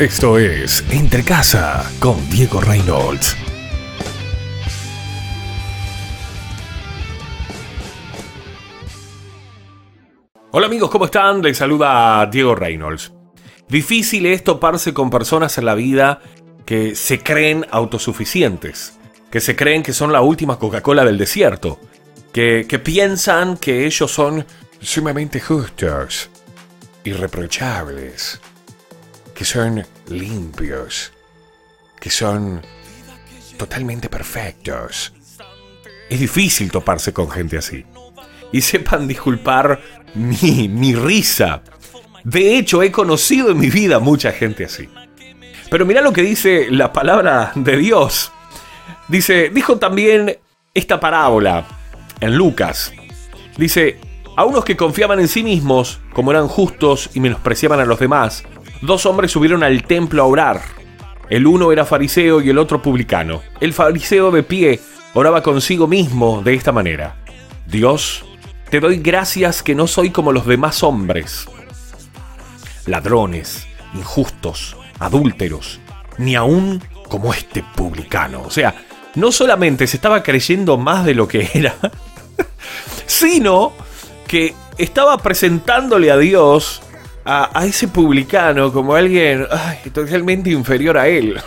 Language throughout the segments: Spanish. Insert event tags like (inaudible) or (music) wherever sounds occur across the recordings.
Esto es Entre Casa con Diego Reynolds. Hola amigos, ¿cómo están? Les saluda Diego Reynolds. Difícil es toparse con personas en la vida que se creen autosuficientes, que se creen que son la última Coca-Cola del desierto, que, que piensan que ellos son sumamente justos, irreprochables, que son limpios, que son totalmente perfectos. Es difícil toparse con gente así. Y sepan disculpar mi, mi risa. De hecho, he conocido en mi vida mucha gente así. Pero mira lo que dice la palabra de Dios. Dice, dijo también esta parábola en Lucas. Dice, a unos que confiaban en sí mismos, como eran justos y menospreciaban a los demás, dos hombres subieron al templo a orar. El uno era fariseo y el otro publicano. El fariseo de pie oraba consigo mismo de esta manera. Dios, te doy gracias que no soy como los demás hombres. Ladrones, injustos, adúlteros, ni aún como este publicano. O sea, no solamente se estaba creyendo más de lo que (laughs) era, sino que estaba presentándole a Dios a, ese publicano como alguien totalmente inferior a él.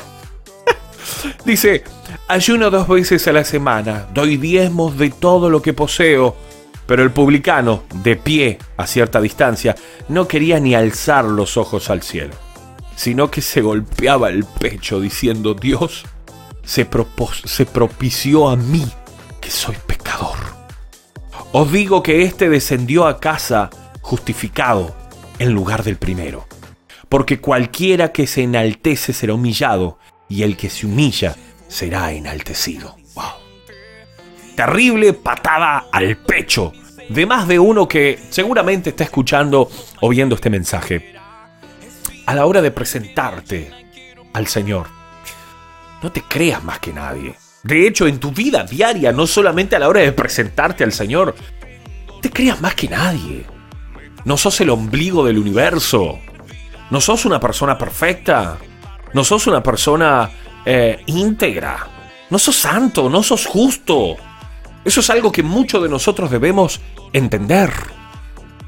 (laughs) Dice, ayuno dos veces a la semana, doy diezmos de todo lo que poseo. Pero el publicano, de pie a cierta distancia, no quería ni alzar los ojos al cielo, sino que se golpeaba el pecho diciendo, Dios se, se propició a mí, que soy pecador. Os digo que éste descendió a casa justificado en lugar del primero. Porque cualquiera que se enaltece será humillado, y el que se humilla será enaltecido. Terrible patada al pecho de más de uno que seguramente está escuchando o viendo este mensaje. A la hora de presentarte al Señor, no te creas más que nadie. De hecho, en tu vida diaria, no solamente a la hora de presentarte al Señor, te creas más que nadie. No sos el ombligo del universo. No sos una persona perfecta. No sos una persona eh, íntegra. No sos santo, no sos justo. Eso es algo que muchos de nosotros debemos entender.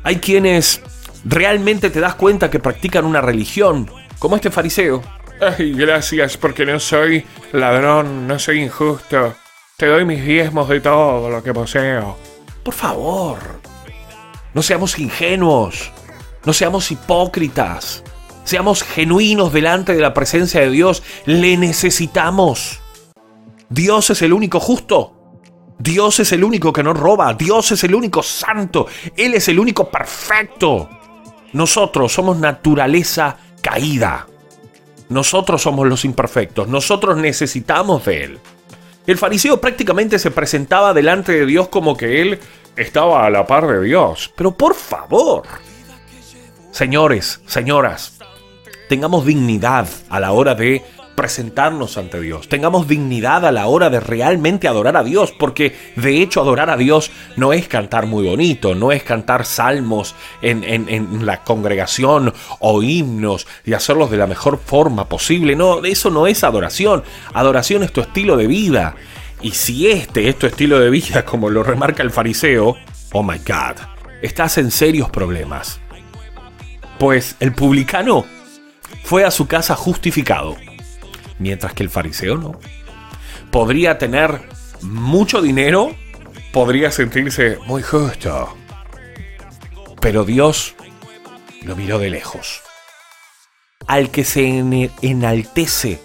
Hay quienes realmente te das cuenta que practican una religión, como este fariseo. Ay, gracias porque no soy ladrón, no soy injusto. Te doy mis diezmos de todo lo que poseo. Por favor, no seamos ingenuos, no seamos hipócritas, seamos genuinos delante de la presencia de Dios. Le necesitamos. Dios es el único justo. Dios es el único que no roba. Dios es el único santo. Él es el único perfecto. Nosotros somos naturaleza caída. Nosotros somos los imperfectos. Nosotros necesitamos de Él. El fariseo prácticamente se presentaba delante de Dios como que Él estaba a la par de Dios. Pero por favor, señores, señoras, tengamos dignidad a la hora de presentarnos ante Dios. Tengamos dignidad a la hora de realmente adorar a Dios, porque de hecho adorar a Dios no es cantar muy bonito, no es cantar salmos en, en, la congregación o himnos y hacerlos de la mejor forma posible. No, eso no es adoración. Adoración es tu estilo de vida. Y si este es tu estilo de vida, (laughs) como lo remarca el fariseo, oh my God, estás en serios problemas. Pues el publicano fue a su casa justificado, mientras que el fariseo no. Podría tener mucho dinero, podría sentirse muy justo, pero Dios lo miró de lejos. Al que se enaltece,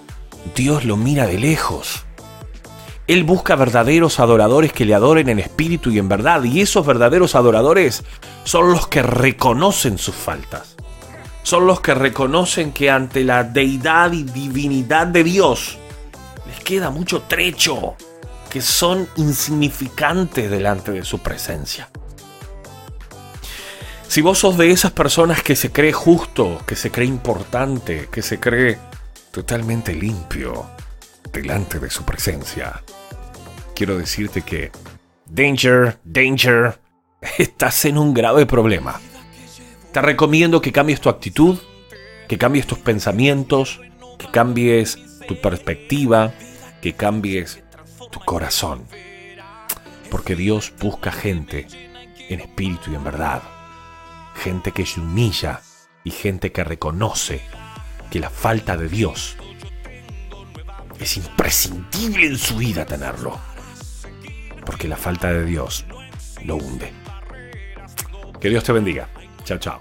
Dios lo mira de lejos. Él busca verdaderos adoradores que le adoren en espíritu y en verdad, y esos verdaderos adoradores son los que reconocen sus faltas. Son los que reconocen que ante la deidad y divinidad de Dios les queda mucho trecho, que son insignificantes delante de su presencia. Si vos sos de esas personas que se cree justo, que se cree importante, que se cree totalmente limpio delante de su presencia, quiero decirte que, danger, danger, estás en un grave problema. Te recomiendo que cambies tu actitud, que cambies tus pensamientos, que cambies tu perspectiva, que cambies tu corazón. Porque Dios busca gente en espíritu y en verdad. Gente que se humilla y gente que reconoce que la falta de Dios es imprescindible en su vida tenerlo. Porque la falta de Dios lo hunde. Que Dios te bendiga. Chao, chao.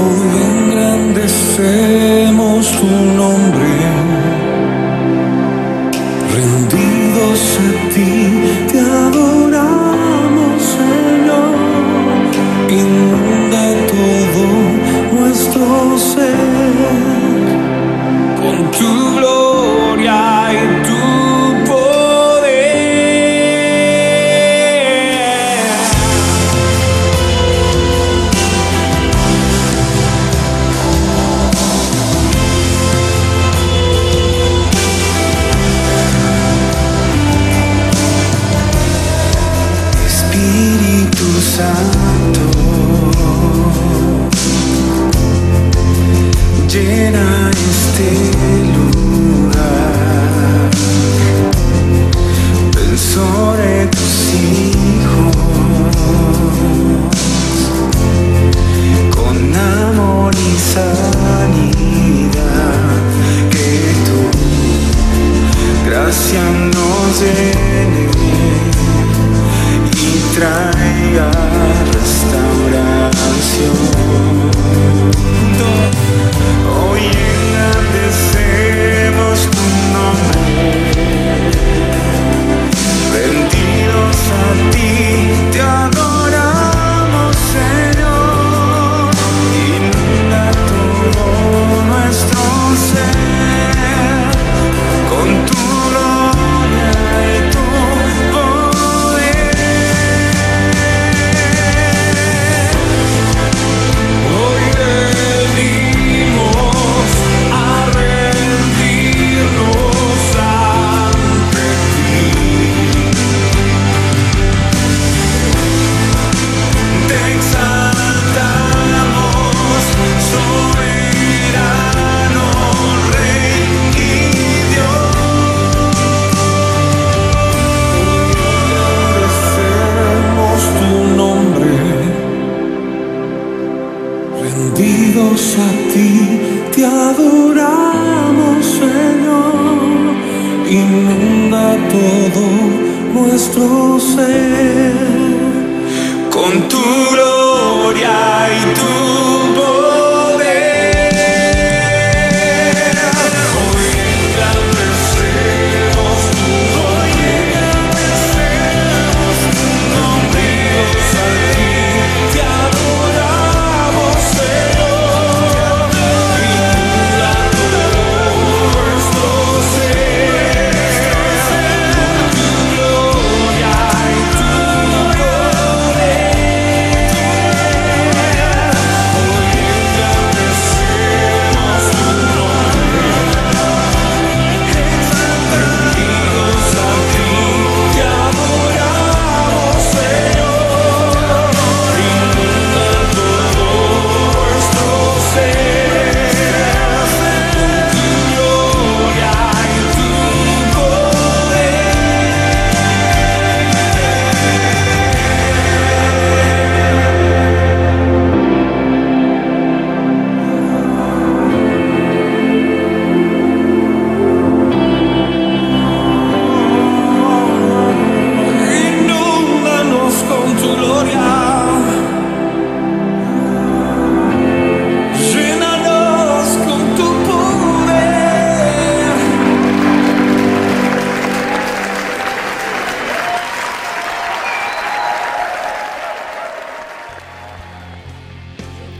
Hoy engrandecemos tu nombre, rendidos a ti, conocer. Con